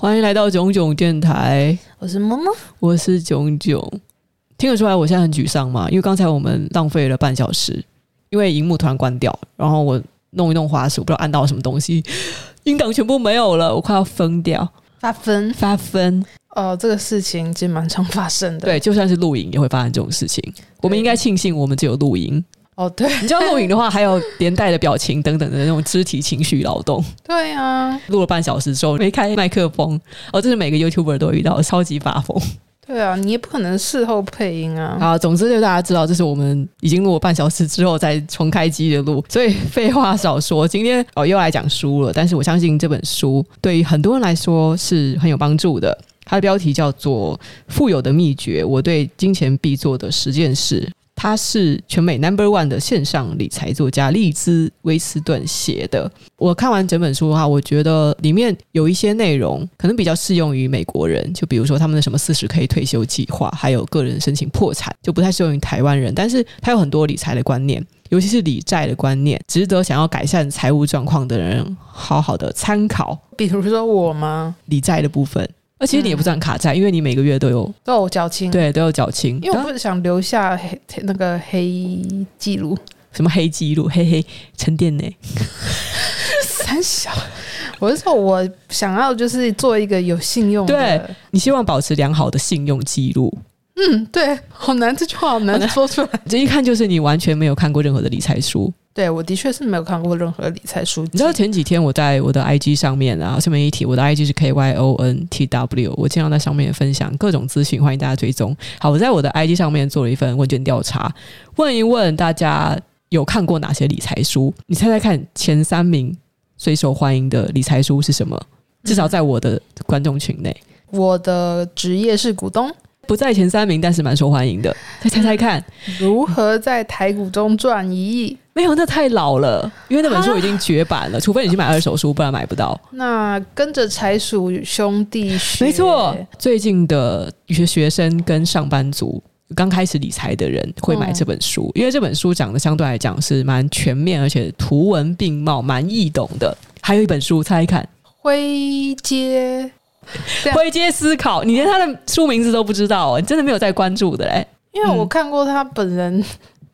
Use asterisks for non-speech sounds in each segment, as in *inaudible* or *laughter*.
欢迎来到囧囧电台，我是萌萌，我是囧囧。听得出来我现在很沮丧吗？因为刚才我们浪费了半小时，因为荧幕突然关掉，然后我弄一弄滑鼠，不知道按到什么东西，音档全部没有了，我快要疯掉，发疯发疯。哦，这个事情其实蛮常发生的。对，就算是录影也会发生这种事情。我们应该庆幸我们只有录音。哦，对，你知道录影的话，还有连带的表情等等的那种肢体情绪劳动。对啊，录了半小时之后没开麦克风，哦，这是每个 YouTuber 都遇到，超级发疯。对啊，你也不可能事后配音啊。啊，总之就大家知道，这是我们已经录了半小时之后再重开机的录，所以废话少说，今天哦又来讲书了。但是我相信这本书对于很多人来说是很有帮助的。它的标题叫做《富有的秘诀：我对金钱必做的十件事》。他是全美 Number One 的线上理财作家利兹威斯顿写的。我看完整本书的话，我觉得里面有一些内容可能比较适用于美国人，就比如说他们的什么四十 K 退休计划，还有个人申请破产，就不太适用于台湾人。但是他有很多理财的观念，尤其是理债的观念，值得想要改善财务状况的人好好的参考。比如说我吗？理债的部分。而其实你也不算卡债，嗯，因为你每个月都有都有缴清，对，都有缴清。因为我不是想留下黑那个黑记录，什么黑记录？黑黑沉淀呢？*laughs* 三小，我是说，我想要就是做一个有信用的，对，你希望保持良好的信用记录。嗯，对，好难，这句话好难说出来。这一看就是你完全没有看过任何的理财书。对，我的确是没有看过任何理财书。你知道前几天我在我的 IG 上面啊，顺便一提，我的 IG 是 K Y O N T W，我经常在上面分享各种资讯，欢迎大家追踪。好，我在我的 IG 上面做了一份问卷调查，问一问大家有看过哪些理财书？你猜猜看，前三名最受欢迎的理财书是什么？至少在我的观众群内，我的职业是股东。不在前三名，但是蛮受欢迎的。再猜猜看，如何在台股中赚一亿？没有，那太老了，因为那本书已经绝版了，除非你去买二手书，不然买不到。那跟着柴鼠兄弟学，没错，最近的学学生跟上班族刚开始理财的人会买这本书，因为这本书讲的相对来讲是蛮全面，而且图文并茂，蛮易懂的。还有一本书，猜一看，灰阶。灰阶思考，你连他的书名字都不知道哦，你真的没有在关注的嘞？因为我看过他本人，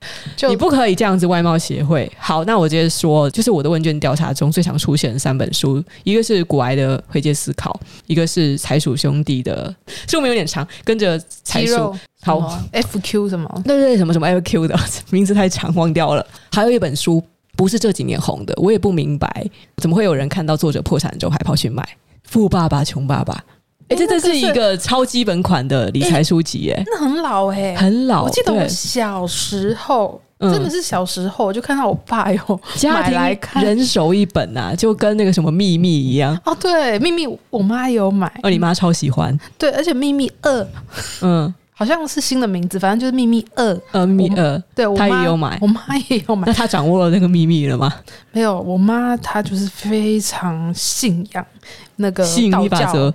*laughs* 就你不可以这样子外貌协会。好，那我直接说，就是我的问卷调查中最常出现的三本书，一个是古埃的回界思考，一个是财鼠兄弟的书名有点长，跟着财鼠好 FQ 什么？对对对，什么什么 FQ 的名字太长，忘掉了。还有一本书不是这几年红的，我也不明白怎么会有人看到作者破产之后还跑去买。富爸爸穷爸爸，哎、欸，这这是一个超基本款的理财书籍，哎，那很老哎、欸，很老。我记得我小时候，真的是小时候，我就看到我爸有 *laughs* 买来看，人手一本啊，就跟那个什么秘密一样。哦，对，秘密我妈有买，哦，你妈超喜欢。对，而且秘密二，嗯。*laughs* 好像是新的名字，反正就是秘密二，呃，秘密二，对，我他也有买，我妈也有买。那他掌握了那个秘密了吗？没有，我妈她就是非常信仰那个吸引力法则。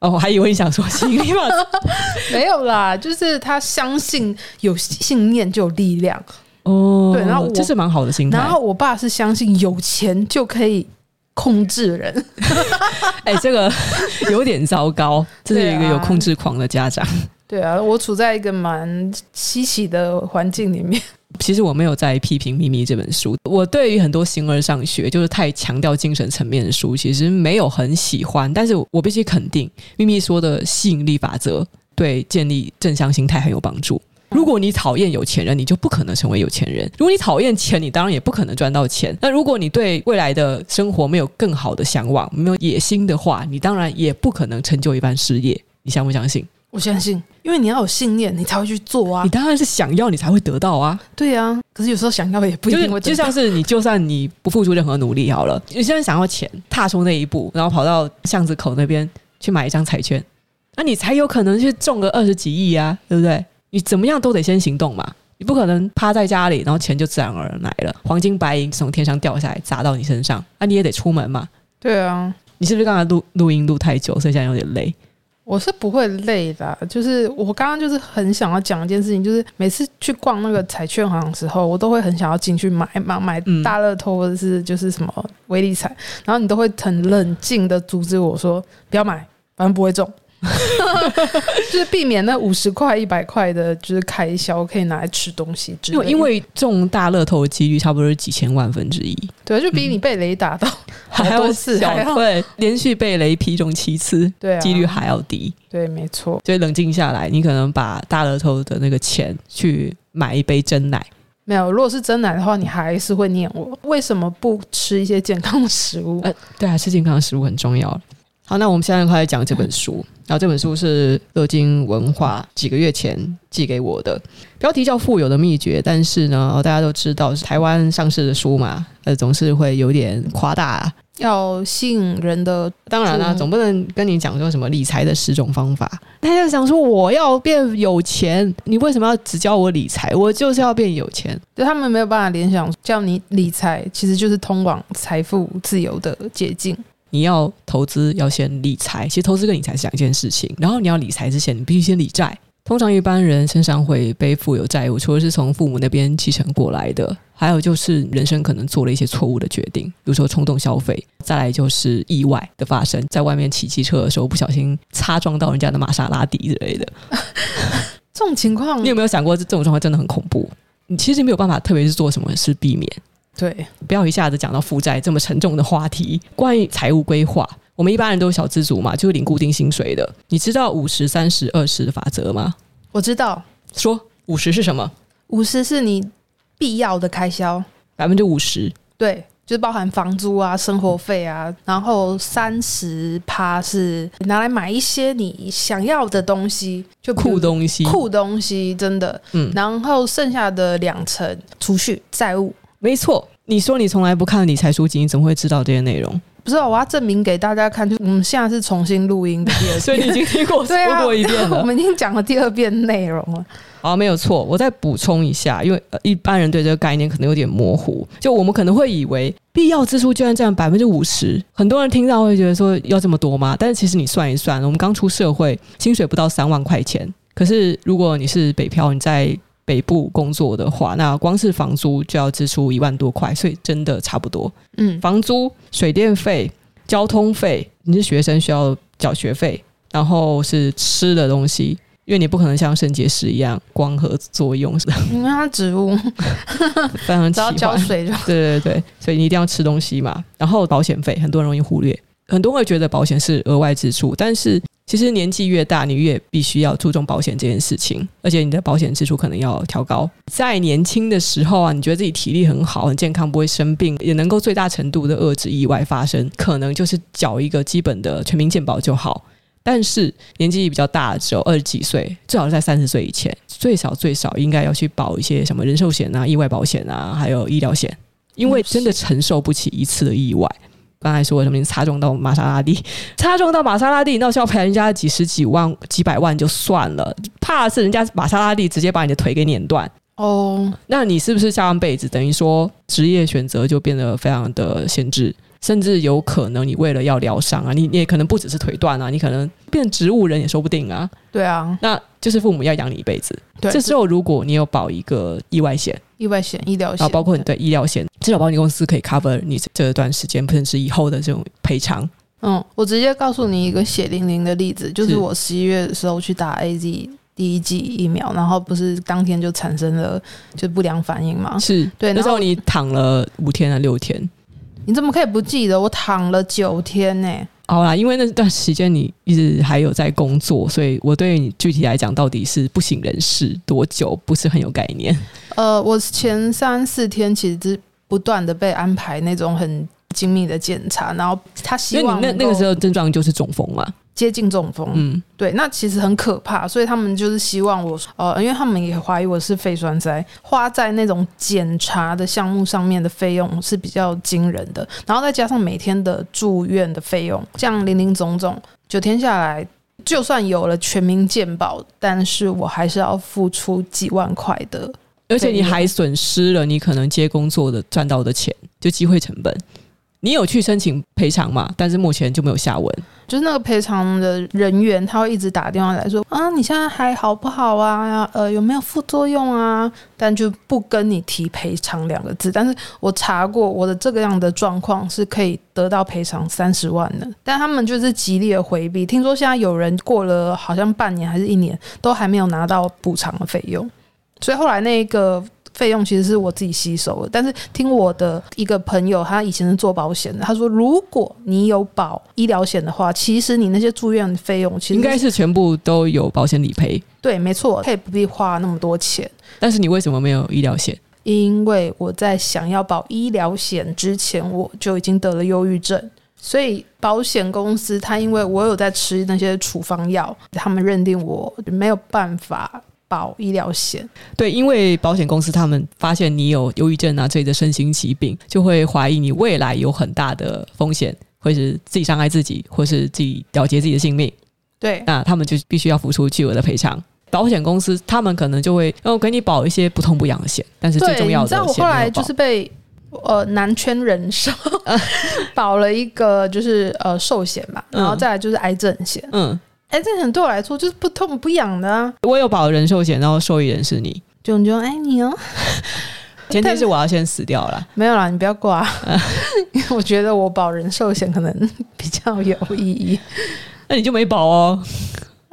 哦，我还以为你想说吸引力法则，*laughs* 没有啦，就是他相信有信念就有力量。哦，对，然后这是蛮好的心态。然后我爸是相信有钱就可以控制人。*laughs* 哎、欸，这个 *laughs* 有点糟糕，这是一个有控制狂的家长。对啊，我处在一个蛮稀奇的环境里面。其实我没有在批评《秘密》这本书，我对于很多形而上学就是太强调精神层面的书，其实没有很喜欢。但是我必须肯定，《秘密》说的吸引力法则对建立正向心态很有帮助。如果你讨厌有钱人，你就不可能成为有钱人；如果你讨厌钱，你当然也不可能赚到钱。那如果你对未来的生活没有更好的向往，没有野心的话，你当然也不可能成就一番事业。你相不相信？我相信，因为你要有信念，你才会去做啊。你当然是想要，你才会得到啊。对啊，可是有时候想要也不一定会得到。就像是你，就算你不付出任何努力好了，你现在想要钱，踏出那一步，然后跑到巷子口那边去买一张彩券，那你才有可能去中个二十几亿啊，对不对？你怎么样都得先行动嘛，你不可能趴在家里，然后钱就自然而然来了，黄金白银从天上掉下来砸到你身上，那你也得出门嘛。对啊，你是不是刚才录录音录太久，所以现在有点累？我是不会累的，就是我刚刚就是很想要讲一件事情，就是每次去逛那个彩券行的时候，我都会很想要进去买买买大乐透或者是就是什么威力彩，然后你都会很冷静的阻止我说不要买，反正不会中。*laughs* 就是避免那五十块、一百块的，就是开销可以拿来吃东西之类的。因为中大乐透的几率差不多是几千万分之一，对，就比你被雷打到 *laughs* 还要次，还要对，连续被雷劈中七次，对、啊，几率还要低。对，没错。所以冷静下来，你可能把大乐透的那个钱去买一杯真奶。没有，如果是真奶的话，你还是会念我为什么不吃一些健康的食物？呃，对啊，吃健康的食物很重要。好，那我们现在开始讲这本书。然后这本书是乐金文化几个月前寄给我的，标题叫《富有的秘诀》。但是呢，大家都知道是台湾上市的书嘛，呃，总是会有点夸大啊，要吸引人的。当然啦，总不能跟你讲说什么理财的十种方法。他就想说，我要变有钱，你为什么要只教我理财？我就是要变有钱。就他们没有办法联想，叫你理财其实就是通往财富自由的捷径。你要投资，要先理财。其实投资跟理财是两件事情。然后你要理财之前，你必须先理债。通常一般人身上会背负有债务，除了是从父母那边继承过来的，还有就是人生可能做了一些错误的决定，比如说冲动消费。再来就是意外的发生，在外面骑机车的时候不小心擦撞到人家的玛莎拉蒂之类的。*laughs* 这种情况，你有没有想过这这种状况真的很恐怖？你其实没有办法，特别是做什么事避免。对，不要一下子讲到负债这么沉重的话题。关于财务规划，我们一般人都是小资族嘛，就是领固定薪水的。你知道五十、三十、二十的法则吗？我知道。说五十是什么？五十是你必要的开销，百分之五十。对，就是包含房租啊、生活费啊。然后三十趴是拿来买一些你想要的东西，就酷东西，酷东西，真的。嗯。然后剩下的两成储蓄债务。没错，你说你从来不看理财书籍，你怎么会知道这些内容？不是，我要证明给大家看，就我们现在是重新录音的第二遍，所以你已经听过说过一遍了。啊、我们已经讲了第二遍内容了。好，没有错，我再补充一下，因为一般人对这个概念可能有点模糊，就我们可能会以为必要支出居然占百分之五十，很多人听到会觉得说要这么多吗？但是其实你算一算，我们刚出社会，薪水不到三万块钱，可是如果你是北漂，你在北部工作的话，那光是房租就要支出一万多块，所以真的差不多。嗯，房租、水电费、交通费，你是学生需要缴学费，然后是吃的东西，因为你不可能像肾结石一样光合作用，因为它植物 *laughs* 非常只要浇水就对对对，所以你一定要吃东西嘛。然后保险费，很多人容易忽略，很多人会觉得保险是额外支出，但是。其实年纪越大，你越必须要注重保险这件事情，而且你的保险支出可能要调高。在年轻的时候啊，你觉得自己体力很好、很健康，不会生病，也能够最大程度的遏制意外发生，可能就是缴一个基本的全民健保就好。但是年纪比较大的时候，二十几岁，最好是在三十岁以前，最少最少应该要去保一些什么人寿险啊、意外保险啊，还有医疗险，因为真的承受不起一次的意外。刚才说什么？你擦撞到玛莎拉蒂，*laughs* 擦撞到玛莎拉蒂，那是要赔人家几十几万、几百万就算了，怕的是人家玛莎拉蒂直接把你的腿给碾断哦。那你是不是下半辈子等于说职业选择就变得非常的限制？甚至有可能你为了要疗伤啊，你你也可能不只是腿断啊，你可能变植物人也说不定啊。对啊，那就是父母要养你一辈子。对，这时候如果你有保一个意外险、意外险、医疗险，啊，包括你的医疗险，至少保险公司可以 cover 你这段时间甚至以后的这种赔偿。嗯，我直接告诉你一个血淋淋的例子，就是我十一月的时候去打 AZ 第一剂疫苗，然后不是当天就产生了就不良反应嘛？是对，那时候你躺了五天啊六天。你怎么可以不记得？我躺了九天呢、欸。好啦，因为那段时间你一直还有在工作，所以我对你具体来讲到底是不省人事多久，不是很有概念。*laughs* 呃，我前三四天其实是不断的被安排那种很精密的检查，然后他希望那那个时候症状就是中风嘛。接近中风，嗯，对，那其实很可怕，所以他们就是希望我，呃，因为他们也怀疑我是肺栓塞，花在那种检查的项目上面的费用是比较惊人的，然后再加上每天的住院的费用，这样零零总总九天下来，就算有了全民健保，但是我还是要付出几万块的，而且你还损失了你可能接工作的赚到的钱，就机会成本。你有去申请赔偿吗？但是目前就没有下文。就是那个赔偿的人员，他会一直打电话来说啊，你现在还好不好啊？呃，有没有副作用啊？但就不跟你提赔偿两个字。但是我查过，我的这个样的状况是可以得到赔偿三十万的，但他们就是极力的回避。听说现在有人过了好像半年还是一年，都还没有拿到补偿的费用，所以后来那个。费用其实是我自己吸收的，但是听我的一个朋友，他以前是做保险的，他说，如果你有保医疗险的话，其实你那些住院费用其实应该是全部都有保险理赔。对，没错，他也不必花那么多钱。但是你为什么没有医疗险？因为我在想要保医疗险之前，我就已经得了忧郁症，所以保险公司他因为我有在吃那些处方药，他们认定我没有办法。保医疗险，对，因为保险公司他们发现你有忧郁症啊这类的身心疾病，就会怀疑你未来有很大的风险，或是自己伤害自己，或是自己了结自己的性命。对，那他们就必须要付出巨额的赔偿。保险公司他们可能就会哦给你保一些不痛不痒的险，但是最重要的险，你知道我后来就是被呃南圈人寿 *laughs* 保了一个就是呃寿险吧，然后再来就是癌症险，嗯。哎，这很对我来说就是不痛不痒的啊！我有保人寿险，然后受益人是你，炯炯爱你哦。*laughs* 前提是我要先死掉了，*laughs* 没有啦，你不要挂，因 *laughs* 为我觉得我保人寿险可能比较有意义。那你就没保哦。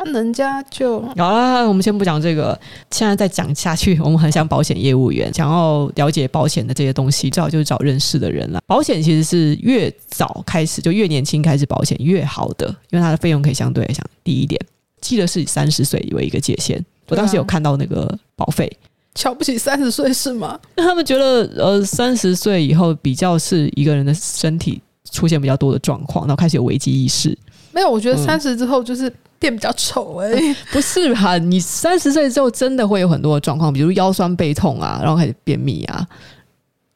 那人家就好了，我们先不讲这个，现在再讲下去，我们很想保险业务员，想要了解保险的这些东西，最好就是找认识的人了。保险其实是越早开始，就越年轻开始保险越好的，因为它的费用可以相对来讲低一点。记得是以三十岁为一个界限，我当时有看到那个保费，瞧不起三十岁是吗？那他们觉得呃，三十岁以后比较是一个人的身体出现比较多的状况，然后开始有危机意识。没有，我觉得三十之后就是。变比较丑哎、欸，*laughs* 不是哈？你三十岁之后真的会有很多的状况，比如腰酸背痛啊，然后开始便秘啊。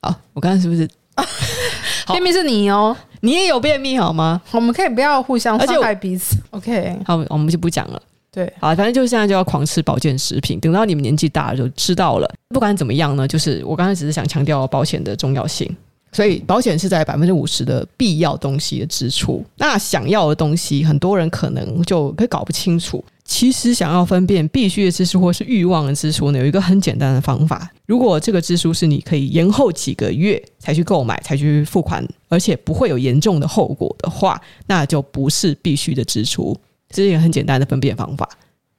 啊，我刚才是不是？*laughs* 便秘是你哦，你也有便秘好吗？我们可以不要互相伤害彼此。OK，好，我们就不讲了。对，好，反正就是现在就要狂吃保健食品，等到你们年纪大了就知道了。不管怎么样呢，就是我刚才只是想强调保险的重要性。所以保险是在百分之五十的必要东西的支出，那想要的东西，很多人可能就会搞不清楚。其实想要分辨必须的支出或是欲望的支出呢，有一个很简单的方法。如果这个支出是你可以延后几个月才去购买、才去付款，而且不会有严重的后果的话，那就不是必须的支出。这是一个很简单的分辨方法。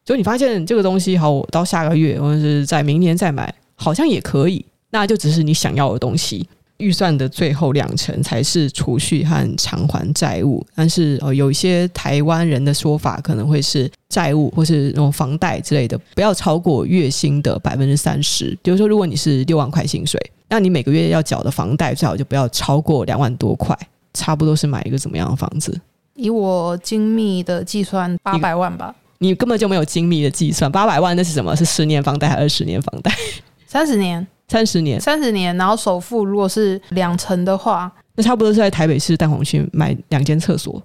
所以你发现这个东西好，我到下个月或者是在明年再买，好像也可以，那就只是你想要的东西。预算的最后两成才是储蓄和偿还债务，但是呃，有一些台湾人的说法可能会是债务或是那种房贷之类的，不要超过月薪的百分之三十。比如说，如果你是六万块薪水，那你每个月要缴的房贷最好就不要超过两万多块，差不多是买一个怎么样的房子？以我精密的计算，八百万吧。你，你根本就没有精密的计算，八百万那是什么？是十年房贷还是二十年房贷？三十年。三十年，三十年，然后首付如果是两成的话，那差不多是在台北市蛋黄区买两间厕所，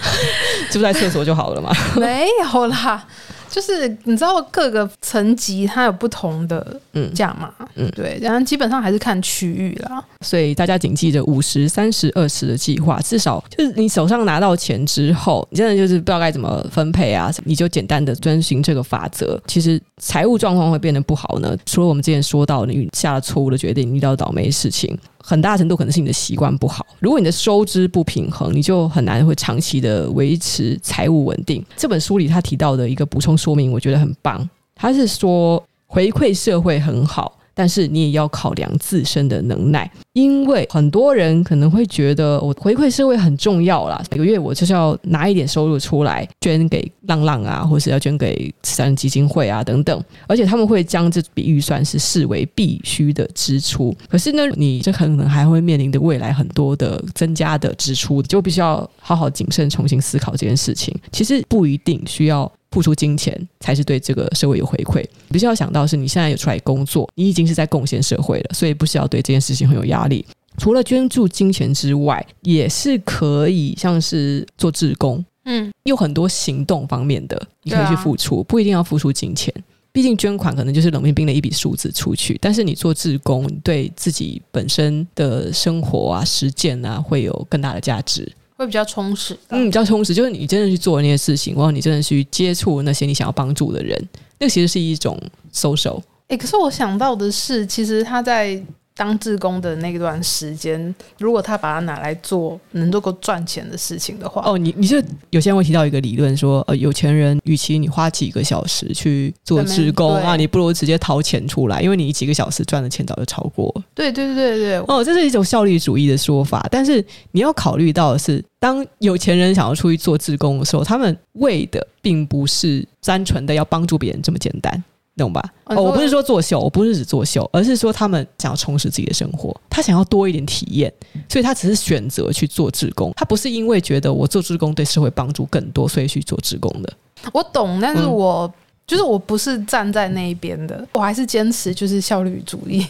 *laughs* 住在厕所就好了嘛？没有啦。就是你知道各个层级它有不同的嗯价码，嗯，对，然后基本上还是看区域啦。所以大家谨记着五十三十二十的计划，至少就是你手上拿到钱之后，你真的就是不知道该怎么分配啊，你就简单的遵循这个法则。其实财务状况会变得不好呢，除了我们之前说到你下了错误的决定，你遇到倒霉事情。很大程度可能是你的习惯不好。如果你的收支不平衡，你就很难会长期的维持财务稳定。这本书里他提到的一个补充说明，我觉得很棒。他是说回馈社会很好。但是你也要考量自身的能耐，因为很多人可能会觉得我回馈社会很重要啦，每个月我就是要拿一点收入出来捐给浪浪啊，或是要捐给慈善基金会啊等等，而且他们会将这笔预算是视为必须的支出。可是呢，你这可能还会面临的未来很多的增加的支出，就必须要好好谨慎重新思考这件事情。其实不一定需要。付出金钱才是对这个社会有回馈。你必须要想到是你现在有出来工作，你已经是在贡献社会了，所以不需要对这件事情很有压力。除了捐助金钱之外，也是可以像是做志工，嗯，有很多行动方面的你可以去付出，不一定要付出金钱。毕竟捐款可能就是冷冰冰的一笔数字出去，但是你做志工，对自己本身的生活啊、实践啊，会有更大的价值。会比较充实。嗯，比较充实，就是你真的去做那些事情，然后你真的去接触那些你想要帮助的人，那个其实是一种 social。哎、欸，可是我想到的是，其实他在。当志工的那段时间，如果他把它拿来做能够赚钱的事情的话，哦，你你是有些人会提到一个理论说，呃，有钱人与其你花几个小时去做志工啊，你不如直接掏钱出来，因为你几个小时赚的钱早就超过。对对对对对，哦，这是一种效率主义的说法，但是你要考虑到的是，当有钱人想要出去做志工的时候，他们为的并不是单纯的要帮助别人这么简单。懂吧？哦，我不是说作秀，我不是指作秀，而是说他们想要充实自己的生活，他想要多一点体验，所以他只是选择去做志工，他不是因为觉得我做志工对社会帮助更多，所以去做志工的。我懂，但是我、嗯、就是我不是站在那一边的，我还是坚持就是效率主义。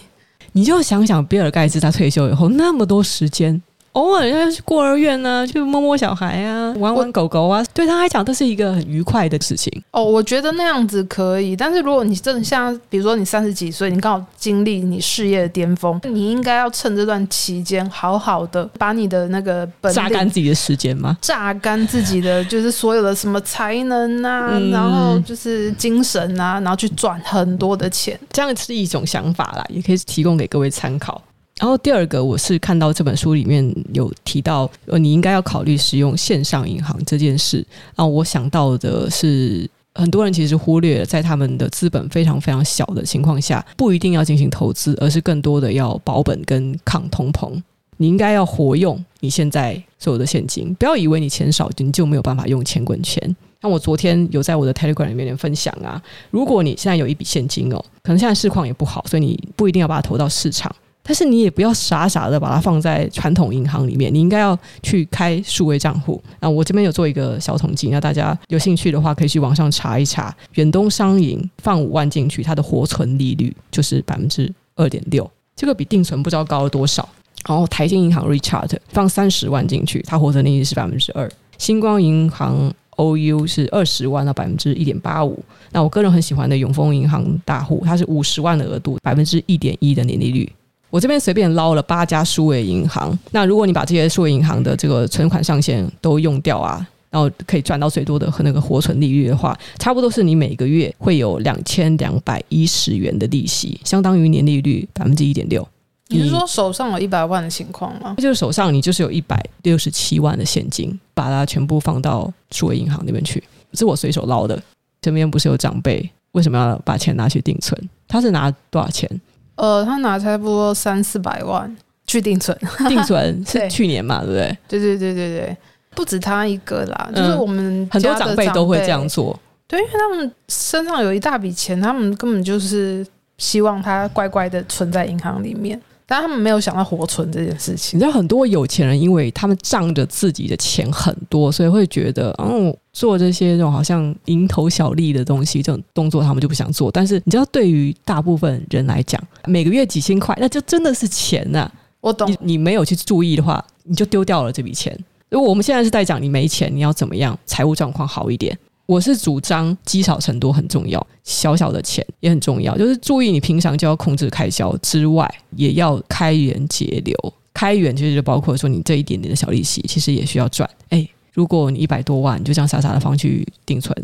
你就想想比尔盖茨他退休以后那么多时间。偶尔要去孤儿院呢、啊，去摸摸小孩啊，玩玩狗狗啊，对他来讲都是一个很愉快的事情。哦，我觉得那样子可以，但是如果你真的像，比如说你三十几岁，你刚好经历你事业的巅峰，你应该要趁这段期间，好好的把你的那个本榨干自己的时间吗？榨干自己的 *laughs* 就是所有的什么才能啊，嗯、然后就是精神啊，然后去赚很多的钱，这样是一种想法啦，也可以提供给各位参考。然后第二个，我是看到这本书里面有提到，呃，你应该要考虑使用线上银行这件事。啊，我想到的是，很多人其实忽略了，在他们的资本非常非常小的情况下，不一定要进行投资，而是更多的要保本跟抗通膨。你应该要活用你现在所有的现金，不要以为你钱少，你就没有办法用钱滚钱。像我昨天有在我的 Telegram 里面分享啊，如果你现在有一笔现金哦，可能现在市况也不好，所以你不一定要把它投到市场。但是你也不要傻傻的把它放在传统银行里面，你应该要去开数位账户。那我这边有做一个小统计，那大家有兴趣的话可以去网上查一查。远东商银放五万进去，它的活存利率就是百分之二点六，这个比定存不知道高了多少。然后台新银行 Richart 放三十万进去，它活存利率是百分之二。星光银行 OU 是二十万到百分之一点八五。那我个人很喜欢的永丰银行大户，它是五十万的额度，百分之一点一的年利率。我这边随便捞了八家数位银行，那如果你把这些数位银行的这个存款上限都用掉啊，然后可以赚到最多的和那个活存利率的话，差不多是你每个月会有两千两百一十元的利息，相当于年利率百分之一点六。你是说手上有一百万的情况吗？就是手上你就是有一百六十七万的现金，把它全部放到数位银行那边去，是我随手捞的。这边不是有长辈，为什么要把钱拿去定存？他是拿多少钱？呃，他拿差不多三四百万去定存，*laughs* 定存 *laughs* 是去年嘛，对不对？对对对对对，不止他一个啦，就是我们很多长辈都会这样做。对，因为他们身上有一大笔钱，他们根本就是希望他乖乖的存在银行里面。但他们没有想到活存这件事情。你知道很多有钱人，因为他们仗着自己的钱很多，所以会觉得，哦，做这些这种好像蝇头小利的东西，这种动作他们就不想做。但是你知道，对于大部分人来讲，每个月几千块，那就真的是钱呐、啊。我懂。你你没有去注意的话，你就丢掉了这笔钱。如果我们现在是在讲你没钱，你要怎么样财务状况好一点？我是主张积少成多很重要，小小的钱也很重要。就是注意你平常就要控制开销之外，也要开源节流。开源其实就包括说你这一点点的小利息，其实也需要赚。诶，如果你一百多万你就这样傻傻的放去定存，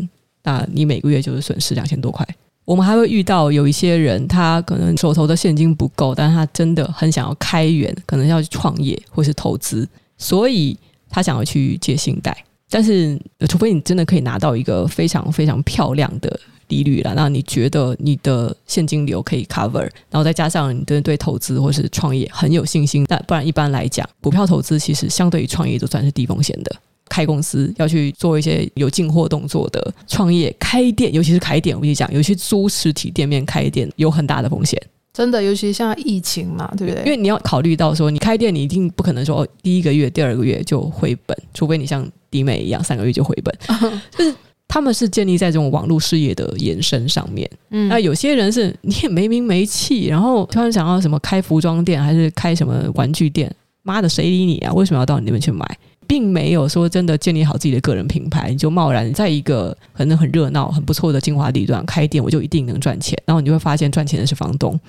那你每个月就是损失两千多块。我们还会遇到有一些人，他可能手头的现金不够，但是他真的很想要开源，可能要去创业或是投资，所以他想要去借信贷。但是，除非你真的可以拿到一个非常非常漂亮的利率了，那你觉得你的现金流可以 cover，然后再加上你对对投资或是创业很有信心，那不然一般来讲，股票投资其实相对于创业都算是低风险的。开公司要去做一些有进货动作的创业，开店尤其是开店，我跟你讲，尤其租实体店面开店有很大的风险。真的，尤其像疫情嘛，对不对？因为你要考虑到说，你开店，你一定不可能说哦第一个月、第二个月就回本，除非你像迪美一样三个月就回本。就是他们是建立在这种网络事业的延伸上面。嗯，那有些人是你也没名没气，然后突然想要什么开服装店，还是开什么玩具店？妈的，谁理你啊？为什么要到你那边去买？并没有说真的建立好自己的个人品牌，你就贸然在一个可能很热闹、很不错的精华地段开店，我就一定能赚钱。然后你就会发现赚钱的是房东。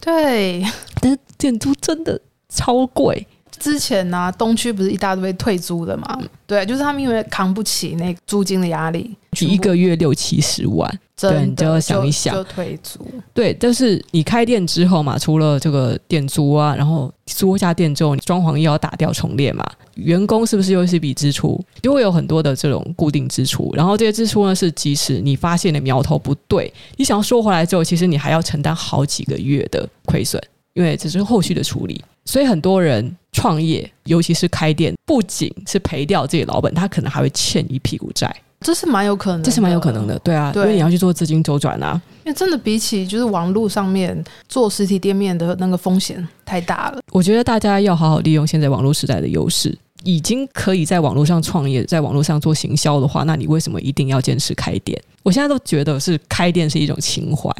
对，但是店租真的超贵。之前呢、啊，东区不是一大堆退租的嘛？对，就是他们因为扛不起那个租金的压力，一个月六七十万，对，你就要想一想，就退租。对，但是你开店之后嘛，除了这个店租啊，然后租下店之后，你装潢又要打掉重练嘛，员工是不是又是一笔支出？就会有很多的这种固定支出，然后这些支出呢，是即使你发现的苗头不对，你想要收回来之后，其实你还要承担好几个月的亏损，因为这是后续的处理。所以很多人创业，尤其是开店，不仅是赔掉自己老本，他可能还会欠一屁股债。这是蛮有可能，这是蛮有可能的，对啊，对，因为你要去做资金周转啊。因为真的比起就是网络上面做实体店面的那个风险太大了。我觉得大家要好好利用现在网络时代的优势，已经可以在网络上创业，在网络上做行销的话，那你为什么一定要坚持开店？我现在都觉得是开店是一种情怀。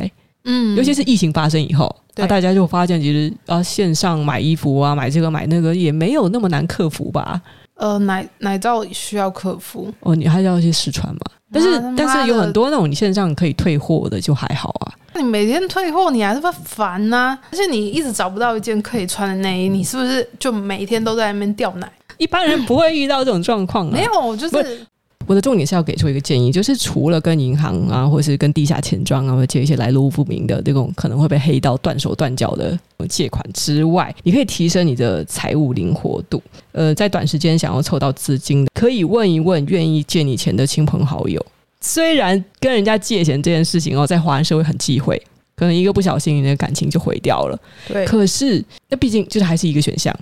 嗯，尤其是疫情发生以后，那大家就发现，其实啊，线上买衣服啊，买这个买那个也没有那么难克服吧？呃，奶奶罩需要克服哦，你还要去试穿嘛？但是但是有很多那种你线上可以退货的就还好啊。那你每天退货，你还是会烦呐？而且你一直找不到一件可以穿的内衣，你是不是就每天都在那边掉奶？一般人不会遇到这种状况啊。没有，就是。我的重点是要给出一个建议，就是除了跟银行啊，或者是跟地下钱庄啊，或者借一些来路不明的这种可能会被黑到断手断脚的借款之外，你可以提升你的财务灵活度。呃，在短时间想要凑到资金的，可以问一问愿意借你钱的亲朋好友。虽然跟人家借钱这件事情哦，在华人社会很忌讳，可能一个不小心，你的感情就毁掉了。对，可是那毕竟就是还是一个选项，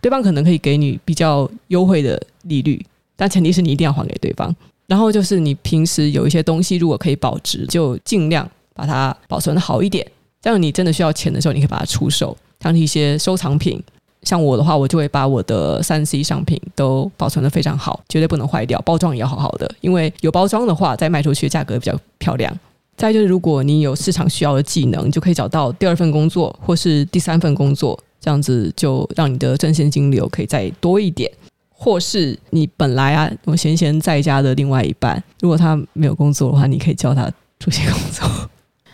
对方可能可以给你比较优惠的利率。但前提是你一定要还给对方，然后就是你平时有一些东西，如果可以保值，就尽量把它保存的好一点。这样你真的需要钱的时候，你可以把它出售，像一些收藏品。像我的话，我就会把我的三 C 商品都保存的非常好，绝对不能坏掉，包装也要好好的，因为有包装的话，再卖出去价格比较漂亮。再就是，如果你有市场需要的技能，就可以找到第二份工作或是第三份工作，这样子就让你的正现金流可以再多一点。或是你本来啊，我闲闲在家的另外一半，如果他没有工作的话，你可以叫他出去工作。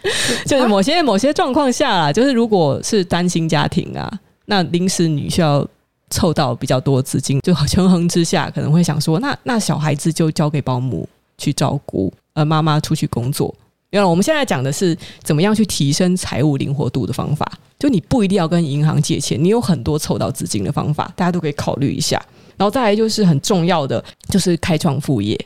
*laughs* 就是某些某些状况下啦，就是如果是单亲家庭啊，那临时你需要凑到比较多资金，就权衡之下，可能会想说，那那小孩子就交给保姆去照顾，呃妈妈出去工作。原来我们现在讲的是怎么样去提升财务灵活度的方法，就你不一定要跟银行借钱，你有很多凑到资金的方法，大家都可以考虑一下。然后再来就是很重要的，就是开创副业。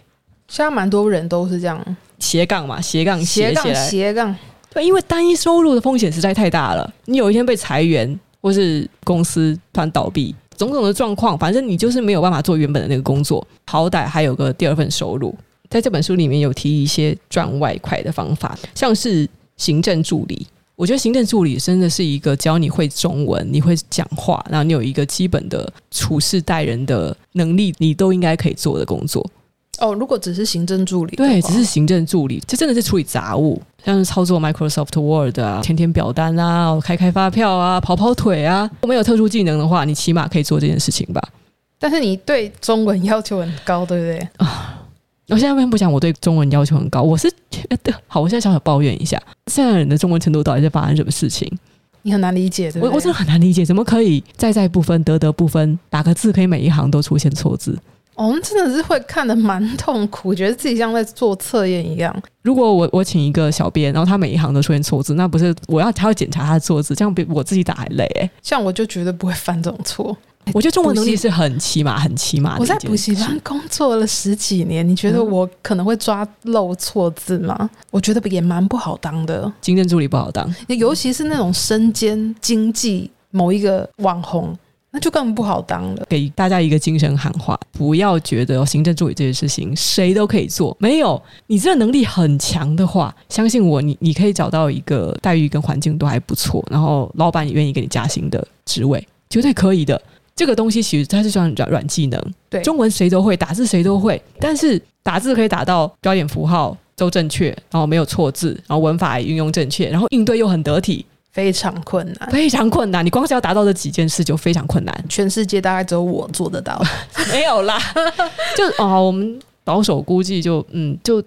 现在蛮多人都是这样斜杠嘛，斜杠斜杠斜杠。对，因为单一收入的风险实在太大了。你有一天被裁员，或是公司突然倒闭，种种的状况，反正你就是没有办法做原本的那个工作，好歹还有个第二份收入。在这本书里面有提一些赚外快的方法，像是行政助理。我觉得行政助理真的是一个，只要你会中文，你会讲话，然后你有一个基本的处事待人的能力，你都应该可以做的工作。哦，如果只是行政助理，对，只是行政助理，这真的是处理杂务，像是操作 Microsoft Word 啊，填填表单啊，开开发票啊，跑跑腿啊。没有特殊技能的话，你起码可以做这件事情吧。但是你对中文要求很高，对不对？啊。我现在为什么不讲我对中文要求很高？我是觉得好，我现在想想抱怨一下，现在人的中文程度到底在发生什么事情？你很难理解，对对？我我真的很难理解，怎么可以在在不分，得得不分，打个字可以每一行都出现错字？我们真的是会看得蛮痛苦，觉得自己像在做测验一样。如果我我请一个小编，然后他每一行都出现错字，那不是我要他要检查他的错字，这样比我自己打还累欸。像我就绝对不会犯这种错。我觉得中文能力是很起码、*laughs* 很起码的。我在补习班工作了十几年，你觉得我可能会抓漏错字吗？嗯、我觉得也蛮不好当的。行政助理不好当，尤其是那种身兼经济某一个网红，那就更不好当了。给大家一个精神喊话：不要觉得行政助理这件事情谁都可以做。没有，你这个能力很强的话，相信我，你你可以找到一个待遇跟环境都还不错，然后老板也愿意给你加薪的职位，绝对可以的。这个东西其实它是算软软技能，对，中文谁都会，打字谁都会，但是打字可以打到标点符号都正确，然后没有错字，然后文法也运用正确，然后应对又很得体，非常困难，非常困难。你光是要达到这几件事就非常困难，全世界大概只有我做得到，*laughs* 没有啦，*laughs* 就啊、哦，我们保守估计就嗯就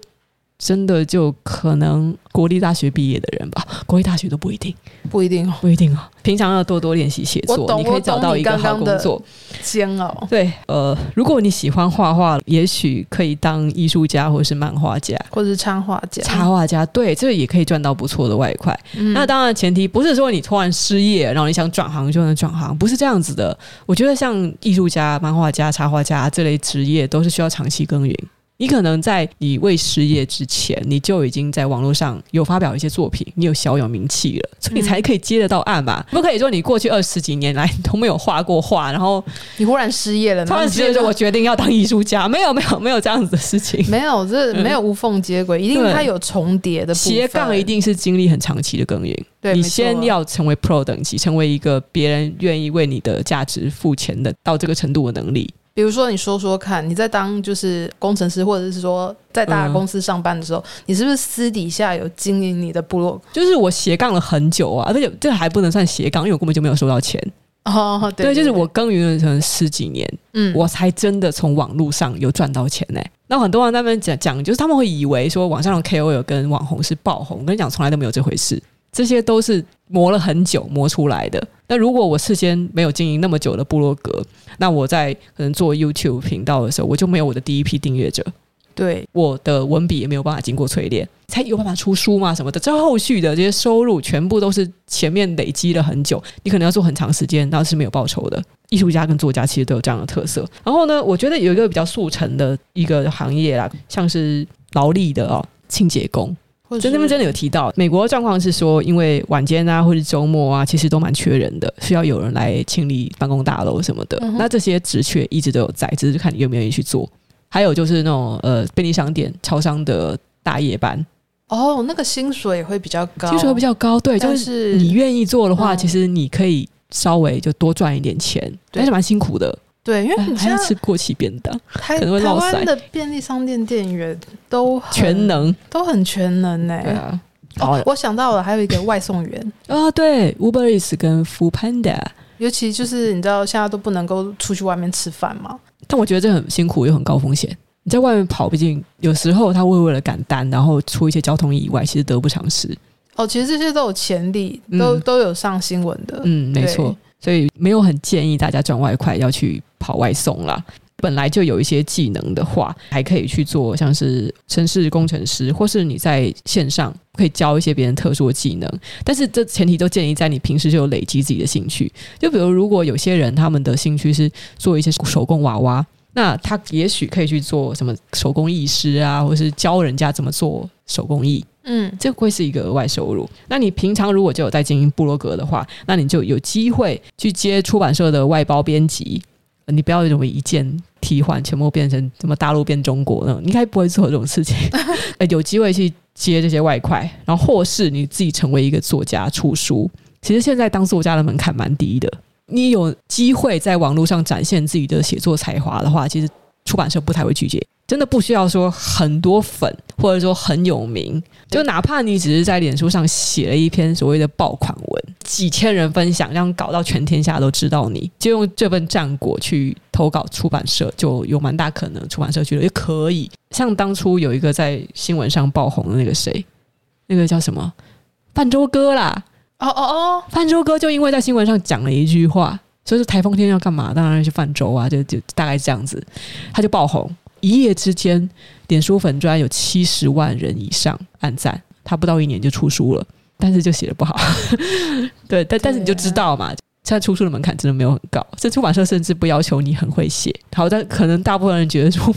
真的就可能国立大学毕业的人吧，国立大学都不一定，不一定哦，不一定哦。平常要多多练习写作，你可以找到一个好工作。煎熬。对，呃，如果你喜欢画画，也许可以当艺术家，或者是漫画家，或者是插画家。插画家，对，这个也可以赚到不错的外快。嗯、那当然，前提不是说你突然失业，然后你想转行就能转行，不是这样子的。我觉得像艺术家、漫画家、插画家这类职业，都是需要长期耕耘。你可能在你未失业之前，你就已经在网络上有发表一些作品，你有小有名气了，所以你才可以接得到案吧？嗯、不可以说你过去二十几年来都没有画过画，然后你忽然失业了，突然失业说我决定要当艺术家，没有没有没有这样子的事情，没有这没有无缝接轨，嗯、一定它有重叠的斜杠，一定是经历很长期的耕耘。对，你先要成为 Pro 等级，成为一个别人愿意为你的价值付钱的到这个程度的能力。比如说，你说说看，你在当就是工程师，或者是说在大公司上班的时候，嗯、你是不是私底下有经营你的部落？就是我斜杠了很久啊，而且这还不能算斜杠，因为我根本就没有收到钱。哦，对，对，对，对，就是我耕耘了成十几年，嗯，我才真的从网络上有赚到钱呢、欸。那很多人他们讲讲，就是他们会以为说网上的 KOL 跟网红是爆红，我跟你讲，从来都没有这回事。这些都是磨了很久磨出来的。那如果我事先没有经营那么久的部落格，那我在可能做 YouTube 频道的时候，我就没有我的第一批订阅者。对，我的文笔也没有办法经过淬炼，才有办法出书嘛什么的。这后续的这些收入，全部都是前面累积了很久，你可能要做很长时间，那是没有报酬的。艺术家跟作家其实都有这样的特色。然后呢，我觉得有一个比较速成的一个行业啦，像是劳力的哦，清洁工。就那边真的有提到，美国的状况是说，因为晚间啊或者周末啊，其实都蛮缺人的，需要有人来清理办公大楼什么的。嗯、那这些职缺一直都有在，只是看你愿不愿意去做。还有就是那种呃便利商店、超商的大夜班。哦，那个薪水会比较高，薪水会比较高。对，就是你愿意做的话，嗯、其实你可以稍微就多赚一点钱，对但是蛮辛苦的。对，因为你还要吃过期便当，*laughs* 台可能会。台湾的便利商店店员都全能，都很全能呢。对啊，哦，我想到了，还有一个外送员啊，*laughs* 对，Uber Eats 跟 Foodpanda，尤其就是你知道现在都不能够出去外面吃饭嘛，但我觉得这很辛苦又很高风险。你在外面跑，毕竟有时候他会为了赶单，然后出一些交通意外，其实得不偿失。哦，其实这些都有潜力，都、嗯、都有上新闻的。嗯，没错。所以没有很建议大家赚外快要去跑外送啦。本来就有一些技能的话，还可以去做，像是城市工程师，或是你在线上可以教一些别人特殊的技能。但是这前提都建议在你平时就有累积自己的兴趣。就比如如果有些人他们的兴趣是做一些手工娃娃，那他也许可以去做什么手工艺师啊，或是教人家怎么做手工艺。嗯，这会是一个额外收入。那你平常如果就有在经营部落格的话，那你就有机会去接出版社的外包编辑。你不要认为一键替换，全部变成什么大陆变中国那种，你应该不会做这种事情。*laughs* 有机会去接这些外快，然后或是你自己成为一个作家出书。其实现在当作家的门槛蛮低的，你有机会在网络上展现自己的写作才华的话，其实出版社不太会拒绝。真的不需要说很多粉，或者说很有名，就哪怕你只是在脸书上写了一篇所谓的爆款文，几千人分享，这样搞到全天下都知道你，就用这份战果去投稿出版社，就有蛮大可能出版社觉得也可以。像当初有一个在新闻上爆红的那个谁，那个叫什么泛舟哥啦，哦哦哦，泛舟哥就因为在新闻上讲了一句话，所以说台风天要干嘛？当然去泛舟啊，就就大概这样子，他就爆红。一夜之间，点书粉专有七十万人以上按赞，他不到一年就出书了，但是就写的不好。*laughs* 对，但但是你就知道嘛，在出书的门槛真的没有很高，这出版社甚至不要求你很会写。好，但可能大部分人觉得说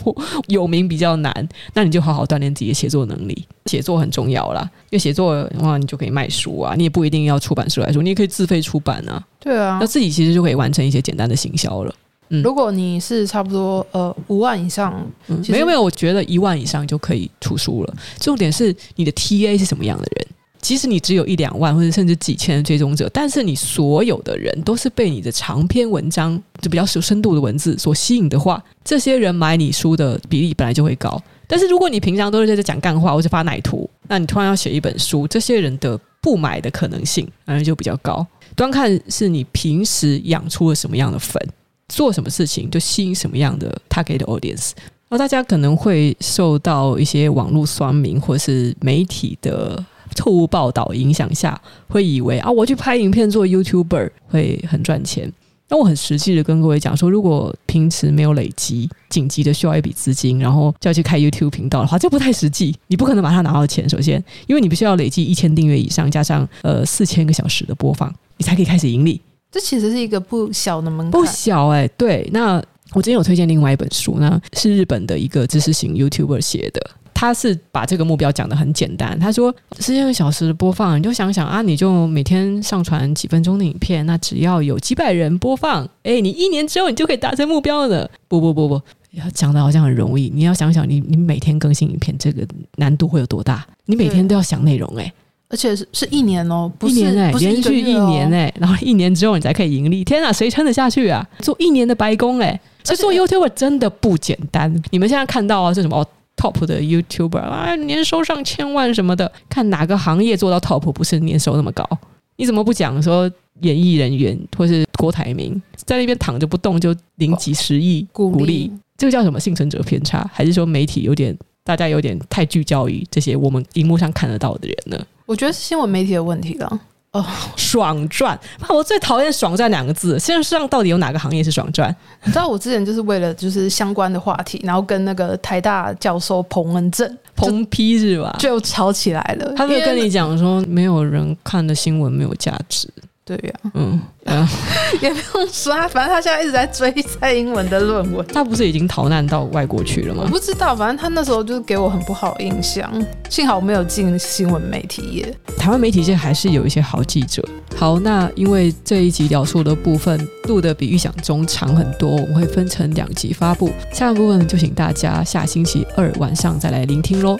有名比较难，那你就好好锻炼自己的写作能力，写作很重要啦。因为写作的话，你就可以卖书啊，你也不一定要出版社来说，你也可以自费出版啊。对啊，那自己其实就可以完成一些简单的行销了。嗯，如果你是差不多呃五万以上，嗯，没有没有，我觉得一万以上就可以出书了。重点是你的 TA 是什么样的人？即使你只有一两万或者甚至几千的追踪者，但是你所有的人都是被你的长篇文章就比较有深度的文字所吸引的话，这些人买你书的比例本来就会高。但是如果你平常都是在这讲干话或者发奶图，那你突然要写一本书，这些人的不买的可能性当然就比较高。端看是你平时养出了什么样的粉。做什么事情就吸引什么样的 target audience，然后大家可能会受到一些网络酸民或是媒体的错误报道影响下，会以为啊，我去拍影片做 YouTuber 会很赚钱。那我很实际的跟各位讲说，如果平时没有累积，紧急的需要一笔资金，然后就要去开 YouTube 频道的话，这不太实际。你不可能马上拿到钱。首先，因为你必须要累积一千订阅以上，加上呃四千个小时的播放，你才可以开始盈利。这其实是一个不小的门槛，不小哎、欸。对，那我之前有推荐另外一本书，那是日本的一个知识型 YouTuber 写的。他是把这个目标讲得很简单。他说，四千个小时的播放，你就想想啊，你就每天上传几分钟的影片，那只要有几百人播放，哎，你一年之后你就可以达成目标了。不不不不，要讲的好像很容易。你要想想你，你你每天更新影片，这个难度会有多大？你每天都要想内容，诶，而且是是一年哦，不是一年诶，连续一年诶，然后一年之后你才可以盈利。天啊，谁撑得下去啊？做一年的白工诶，所以做 YouTuber 真的不简单。你们现在看到啊，是什么？top 的 YouTuber 啊，年收上千万什么的，看哪个行业做到 top 不是年收那么高？你怎么不讲说演艺人员或是郭台铭在那边躺着不动就领几十亿鼓励？鼓励这个叫什么？幸存者偏差，还是说媒体有点大家有点太聚焦于这些我们荧幕上看得到的人呢？我觉得是新闻媒体的问题了。哦，爽赚！我最讨厌“爽赚”两个字。现在世上到底有哪个行业是爽赚？你知道我之前就是为了就是相关的话题，然后跟那个台大教授彭文正彭批是吧？就吵起来了。他就跟你讲说，没有人看的新闻没有价值。对呀、啊，嗯，嗯 *laughs* 也不用说啊，反正他现在一直在追蔡英文的论文。他不是已经逃难到外国去了吗？我不知道，反正他那时候就是给我很不好印象。幸好我没有进新闻媒体业。台湾媒体界还是有一些好记者。好，那因为这一集聊述的部分录的比预想中长很多，我们会分成两集发布。下半部分就请大家下星期二晚上再来聆听喽。